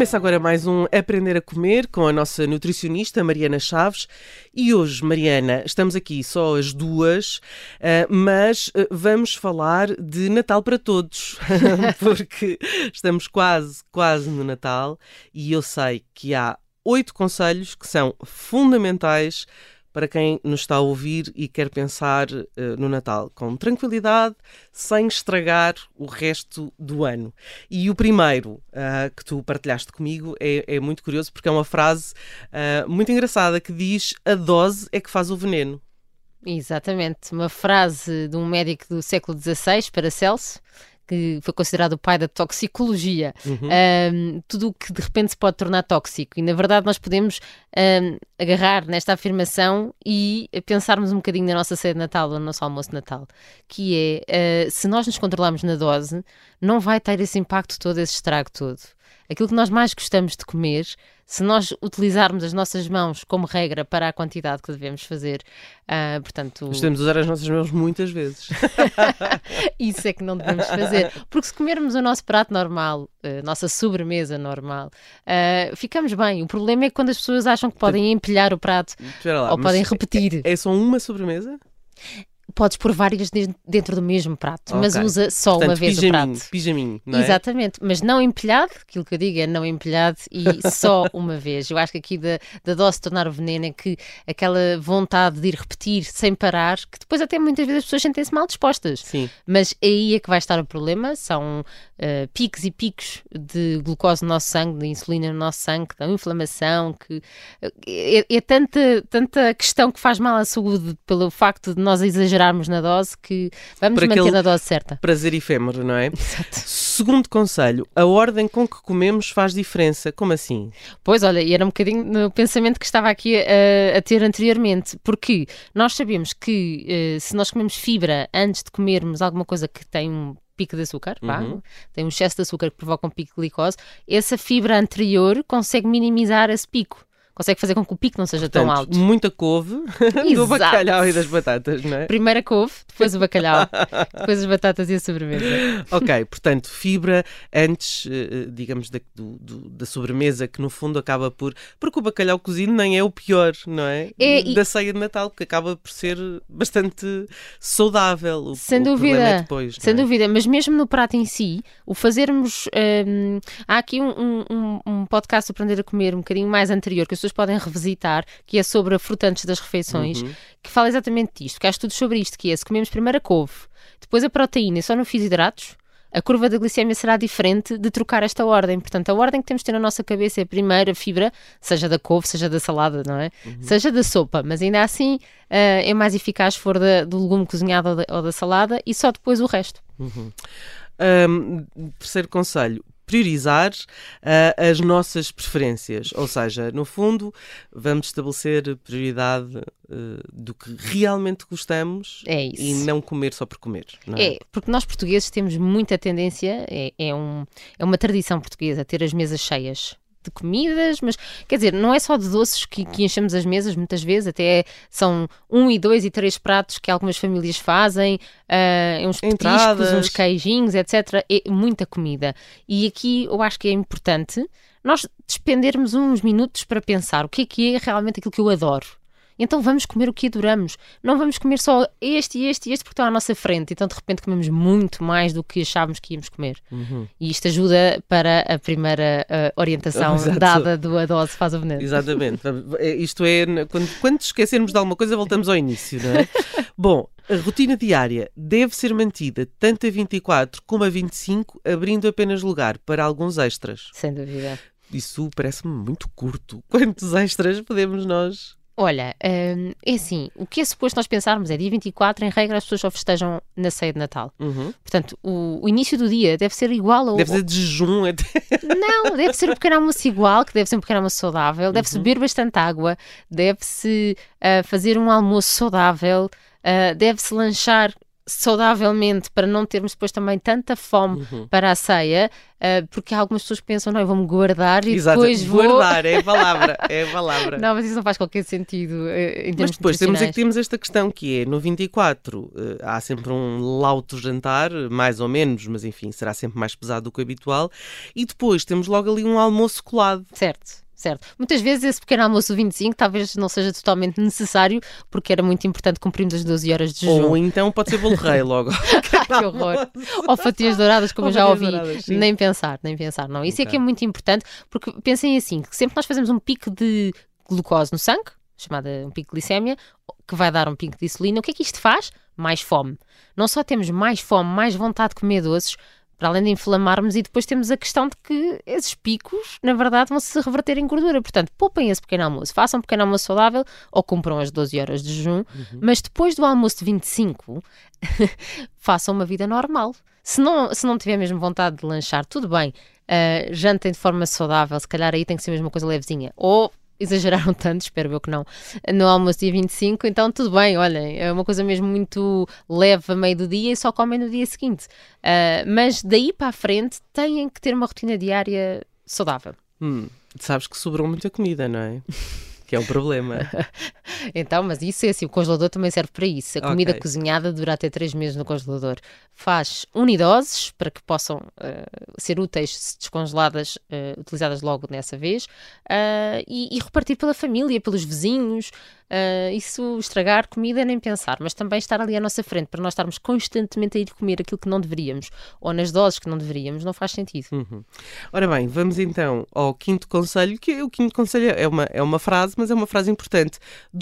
Começa agora mais um Aprender a Comer com a nossa nutricionista Mariana Chaves. E hoje, Mariana, estamos aqui só as duas, eh, mas eh, vamos falar de Natal para todos, porque estamos quase, quase no Natal e eu sei que há oito conselhos que são fundamentais para quem nos está a ouvir e quer pensar uh, no Natal com tranquilidade, sem estragar o resto do ano. E o primeiro uh, que tu partilhaste comigo é, é, muito curioso porque é uma frase uh, muito engraçada que diz: A dose é que faz o veneno. Exatamente, uma frase de um médico do século XVI, Paracelso, que foi considerado o pai da toxicologia, uhum. um, tudo o que de repente se pode tornar tóxico. E na verdade nós podemos um, agarrar nesta afirmação e pensarmos um bocadinho na nossa ceia de Natal ou no nosso almoço de Natal, que é uh, se nós nos controlarmos na dose, não vai ter esse impacto todo, esse estrago todo. Aquilo que nós mais gostamos de comer se nós utilizarmos as nossas mãos como regra para a quantidade que devemos fazer, uh, portanto... Nós usar as nossas mãos muitas vezes. Isso é que não devemos fazer. Porque se comermos o nosso prato normal, a uh, nossa sobremesa normal, uh, ficamos bem. O problema é quando as pessoas acham que podem empilhar o prato lá, ou podem repetir. É, é só uma sobremesa? Podes pôr várias dentro do mesmo prato, okay. mas usa só Portanto, uma vez pijaminho, o prato. Pijaminho, não é? Exatamente, mas não empilhado, aquilo que eu digo é não empilhado e só uma vez. Eu acho que aqui da, da dose tornar o veneno é que aquela vontade de ir repetir sem parar, que depois até muitas vezes as pessoas sentem-se mal dispostas. Sim. Mas aí é que vai estar o problema, são uh, picos e picos de glucose no nosso sangue, de insulina no nosso sangue, da inflamação, que é, é tanta, tanta questão que faz mal à saúde pelo facto de nós exagerarmos na dose que vamos manter na dose certa. Prazer efêmero, não é? Exato. Segundo conselho, a ordem com que comemos faz diferença. Como assim? Pois, olha, e era um bocadinho no pensamento que estava aqui a, a ter anteriormente, porque nós sabemos que uh, se nós comemos fibra antes de comermos alguma coisa que tem um pico de açúcar, uhum. tem um excesso de açúcar que provoca um pico de glicose, essa fibra anterior consegue minimizar esse pico consegue fazer com que o pico não seja Portanto, tão alto. Muita couve do bacalhau e das batatas, não é? Primeiro a couve, depois o bacalhau, depois as batatas e a sobremesa. Ok, portanto, fibra antes, eh, digamos, da, do, da sobremesa, que no fundo acaba por. Porque o bacalhau cozido nem é o pior, não é? é da ceia de Natal, porque acaba por ser bastante saudável. O, sem o dúvida, é depois, sem é? dúvida, mas mesmo no prato em si, o fazermos. Hum, há aqui um, um, um podcast Aprender a Comer um bocadinho mais anterior, que as pessoas pessoas podem revisitar, que é sobre a fruta antes das refeições, uhum. que fala exatamente disto, que há estudos sobre isto, que é se comemos primeiro a couve, depois a proteína e só não fiz hidratos, a curva da glicemia será diferente de trocar esta ordem. Portanto, a ordem que temos de ter na nossa cabeça é primeiro a fibra, seja da couve, seja da salada, não é? Uhum. Seja da sopa, mas ainda assim uh, é mais eficaz se for da, do legume cozinhado ou da, ou da, salada e só depois o resto. Uhum. Um, terceiro conselho: priorizar uh, as nossas preferências. Ou seja, no fundo, vamos estabelecer prioridade uh, do que realmente gostamos é e não comer só por comer. É? é? porque nós portugueses temos muita tendência, é, é, um, é uma tradição portuguesa, ter as mesas cheias de comidas, mas quer dizer, não é só de doces que, que enchemos as mesas, muitas vezes, até são um e dois e três pratos que algumas famílias fazem, uh, uns petiscos, uns queijinhos, etc. É muita comida. E aqui eu acho que é importante nós despendermos uns minutos para pensar o que é que é realmente aquilo que eu adoro então vamos comer o que adoramos. Não vamos comer só este e este e este porque estão à nossa frente. Então de repente comemos muito mais do que achávamos que íamos comer. Uhum. E isto ajuda para a primeira uh, orientação Exato. dada do A Dose Faz o Veneno. Exatamente. É, isto é, quando, quando esquecermos de alguma coisa, voltamos ao início, não é? Bom, a rotina diária deve ser mantida tanto a 24 como a 25, abrindo apenas lugar para alguns extras. Sem dúvida. Isso parece-me muito curto. Quantos extras podemos nós Olha, hum, é assim, o que é suposto nós pensarmos é dia 24, em regra, as pessoas só festejam na ceia de Natal. Uhum. Portanto, o, o, início do dia deve ser igual ao. Deve ser de jejum até. Não, deve ser um pequeno almoço igual, que deve ser um pequeno almoço saudável, deve-se uhum. beber bastante água, deve-se uh, fazer um almoço saudável, uh, deve-se lanchar saudavelmente para não termos depois também tanta fome uhum. para a ceia, uh, porque algumas pessoas pensam, não, eu vou-me guardar e Exato. depois vou... Guardar, é a palavra, é a palavra. não, mas isso não faz qualquer sentido uh, em Mas depois temos, aqui, temos esta questão que é, no 24 uh, há sempre um lauto jantar, mais ou menos, mas enfim, será sempre mais pesado do que o habitual, e depois temos logo ali um almoço colado. Certo certo? Muitas vezes esse pequeno almoço 25 talvez não seja totalmente necessário, porque era muito importante cumprirmos as 12 horas de jejum. Ou então pode ser bolo rei logo. que horror. Ou fatias douradas, como Ou eu já ouvi. Douradas, nem pensar, nem pensar. Não, isso okay. é que é muito importante, porque pensem assim, que sempre nós fazemos um pico de glucose no sangue, chamada um pico de glicémia, que vai dar um pico de insulina. O que é que isto faz? Mais fome. Não só temos mais fome, mais vontade de comer doces, para além de inflamarmos, e depois temos a questão de que esses picos, na verdade, vão se reverter em gordura. Portanto, poupem esse pequeno almoço, façam um pequeno almoço saudável ou cumpram as 12 horas de jejum, uhum. mas depois do almoço de 25, façam uma vida normal. Se não, se não tiver mesmo vontade de lanchar, tudo bem, uh, jantem de forma saudável, se calhar aí tem que ser mesmo uma coisa levezinha. Ou exageraram tanto, espero eu que não, no almoço dia 25, então tudo bem, olhem, é uma coisa mesmo muito leve a meio do dia e só comem no dia seguinte. Uh, mas daí para a frente têm que ter uma rotina diária saudável. Hum, sabes que sobrou muita comida, não é? que é um problema. então, mas isso é assim, o congelador também serve para isso. A comida okay. cozinhada dura até 3 meses no congelador. Faz unidoses para que possam uh, ser úteis se descongeladas, uh, utilizadas logo nessa vez, uh, e, e, repartir pela família, pelos vizinhos. isso estragar comida nem pensar, mas também estar ali à nossa frente para nós estarmos constantemente a ir comer aquilo que não deveríamos ou nas doses que não deveríamos, não faz sentido. Uhum. Ora bem, vamos então ao quinto conselho, que o quinto conselho é uma, é uma frase mas é uma frase importante.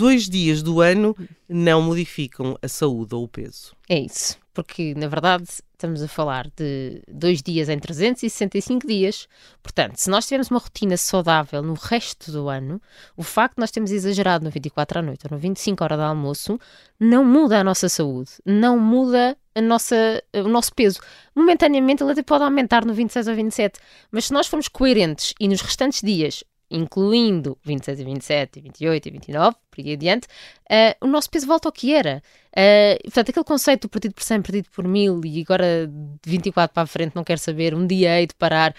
Dois dias do ano não modificam a saúde ou o peso. É isso, porque na verdade estamos a falar de dois dias em 365 dias. Portanto, se nós tivermos uma rotina saudável no resto do ano, o facto de nós termos exagerado no 24 à noite ou no 25 hora de almoço não muda a nossa saúde, não muda a nossa, o nosso peso. Momentaneamente ele até pode aumentar no 26 ou 27, mas se nós formos coerentes e nos restantes dias incluindo 26 e 27 e 28 e 29, por aí adiante, uh, o nosso peso volta ao que era. Uh, portanto, aquele conceito do partido por 100, partido por mil e agora de 24 para a frente não quer saber, um dia hei de parar,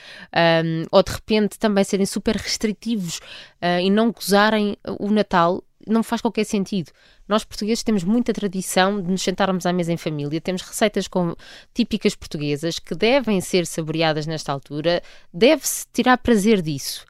um, ou de repente também serem super restritivos uh, e não gozarem o Natal, não faz qualquer sentido. Nós portugueses temos muita tradição de nos sentarmos à mesa em família, temos receitas com, típicas portuguesas que devem ser saboreadas nesta altura, deve-se tirar prazer disso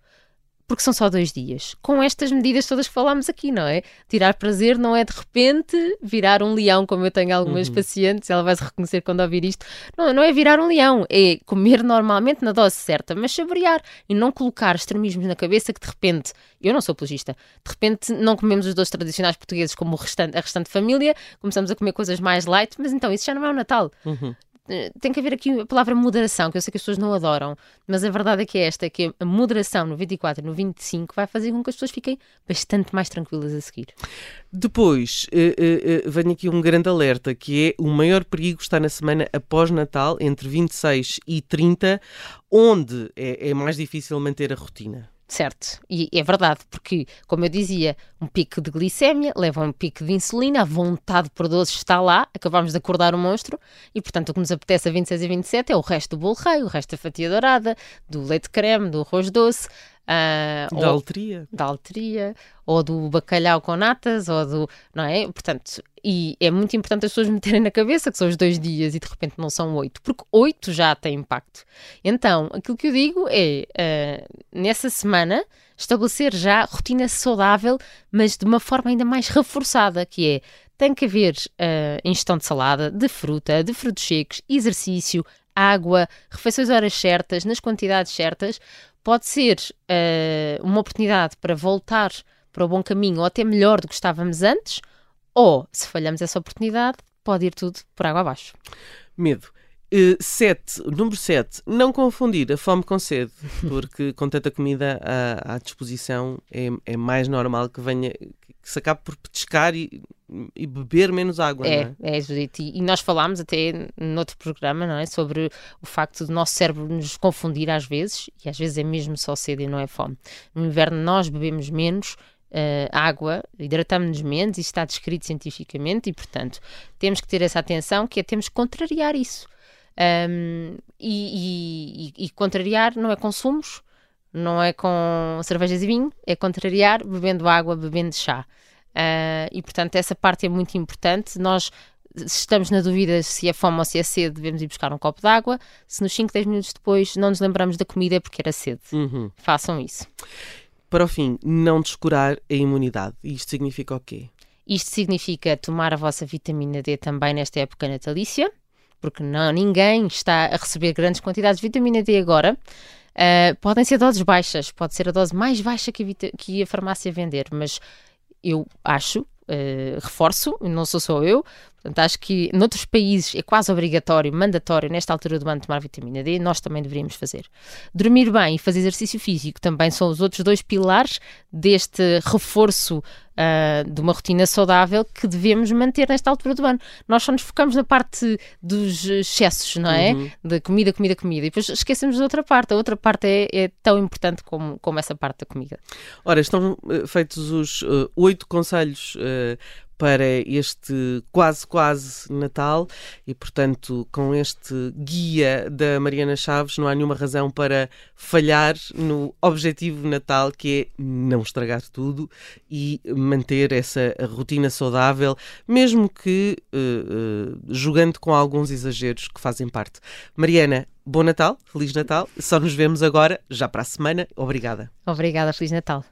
porque são só dois dias. Com estas medidas todas que falámos aqui, não é? Tirar prazer não é de repente virar um leão, como eu tenho algumas uhum. pacientes, ela vai se reconhecer quando ouvir isto. Não, não é virar um leão, é comer normalmente na dose certa, mas saborear e não colocar extremismos na cabeça que de repente, eu não sou apologista, de repente não comemos os doces tradicionais portugueses como restante, a restante família, começamos a comer coisas mais light, mas então isso já não é o Natal. Uhum. Eh, tem que haver aqui a palavra moderação, que eu sei que as pessoas não adoram, mas a verdade é que é esta, é que a moderação no 24 e no 25 vai fazer com que as pessoas fiquem bastante mais tranquilas a seguir. Depois, uh, uh, vem aqui um grande alerta, que é o maior perigo está na semana após Natal, entre 26 e 30, onde é, é mais difícil manter a rotina. Certo, e é verdade, porque, como eu dizia, um pico de glicémia leva a um pico de insulina, a vontade por doces está lá, acabamos de acordar o monstro, e portanto o que nos apetece a 26 e 27 é o resto do bolo rei, o resto da fatia dourada, do leite creme, do arroz doce, Uh, da alteria. Da alteria, ou do bacalhau com natas, ou do. Não é? Portanto, e é muito importante as pessoas meterem na cabeça que são os dois dias e de repente não são oito, porque oito já tem impacto. Então, aquilo que eu digo é, uh, nessa semana, estabelecer já rotina saudável, mas de uma forma ainda mais reforçada, que é tem que haver uh, ingestão de salada, de fruta, de frutos secos, exercício, água, refeições horas certas, nas quantidades certas, pode ser uh, uma oportunidade para voltar para o bom caminho ou até melhor do que estávamos antes, ou se falhamos essa oportunidade, pode ir tudo por água abaixo. Medo. Uh, sete, número 7, não confundir a fome com sede, porque com tanta comida à, à disposição é, é, mais normal que venha que se acabe por petiscar e, e beber menos água. É, não é, é Judite. E nós falámos até noutro programa não é? sobre o facto do nosso cérebro nos confundir às vezes, e às vezes é mesmo só sede e não é fome. No inverno nós bebemos menos uh, água, hidratamos-nos menos, isso está descrito cientificamente e, portanto, temos que ter essa atenção que é temos que contrariar isso. Um, e, e, e, contrariar não é consumos, não é com cervejas e vinho, é contrariar bebendo água, bebendo chá. Uh, e portanto, essa parte é muito importante. Nós se estamos na dúvida se é fome ou se é sede, devemos ir buscar um copo de água. Se nos 5, 10 minutos depois não nos lembramos da comida é porque era sede. Uhum. Façam isso. Para o fim, não descurar a imunidade. Isto significa o quê? Isto significa tomar a vossa vitamina D também nesta época natalícia, porque não, ninguém está a receber grandes quantidades de vitamina D agora. Uh, podem ser doses baixas, pode ser a dose mais baixa que a, que a farmácia vender, mas eu acho Uh, reforço, não sou só eu, portanto acho que noutros países é quase obrigatório, mandatório nesta altura do ano tomar vitamina D, nós também deveríamos fazer. Dormir bem e fazer exercício físico também são os outros dois pilares deste reforço uh, de uma rotina saudável que devemos manter nesta altura do ano. Nós só nos focamos na parte dos excessos, não é? Uhum. De comida, comida, comida. E depois esquecemos da outra parte. A outra parte é, é tão importante como, como essa parte da comida. Ora, estão uh, feitos os uh, oito conselhos para este quase quase Natal e portanto com este guia da Mariana Chaves não há nenhuma razão para falhar no objetivo Natal que é não estragar tudo e manter essa rotina saudável mesmo que uh, uh, jogando com alguns exageros que fazem parte. Mariana, bom Natal, Feliz Natal. Só nos vemos agora, já para a semana. Obrigada. Obrigada, Feliz Natal.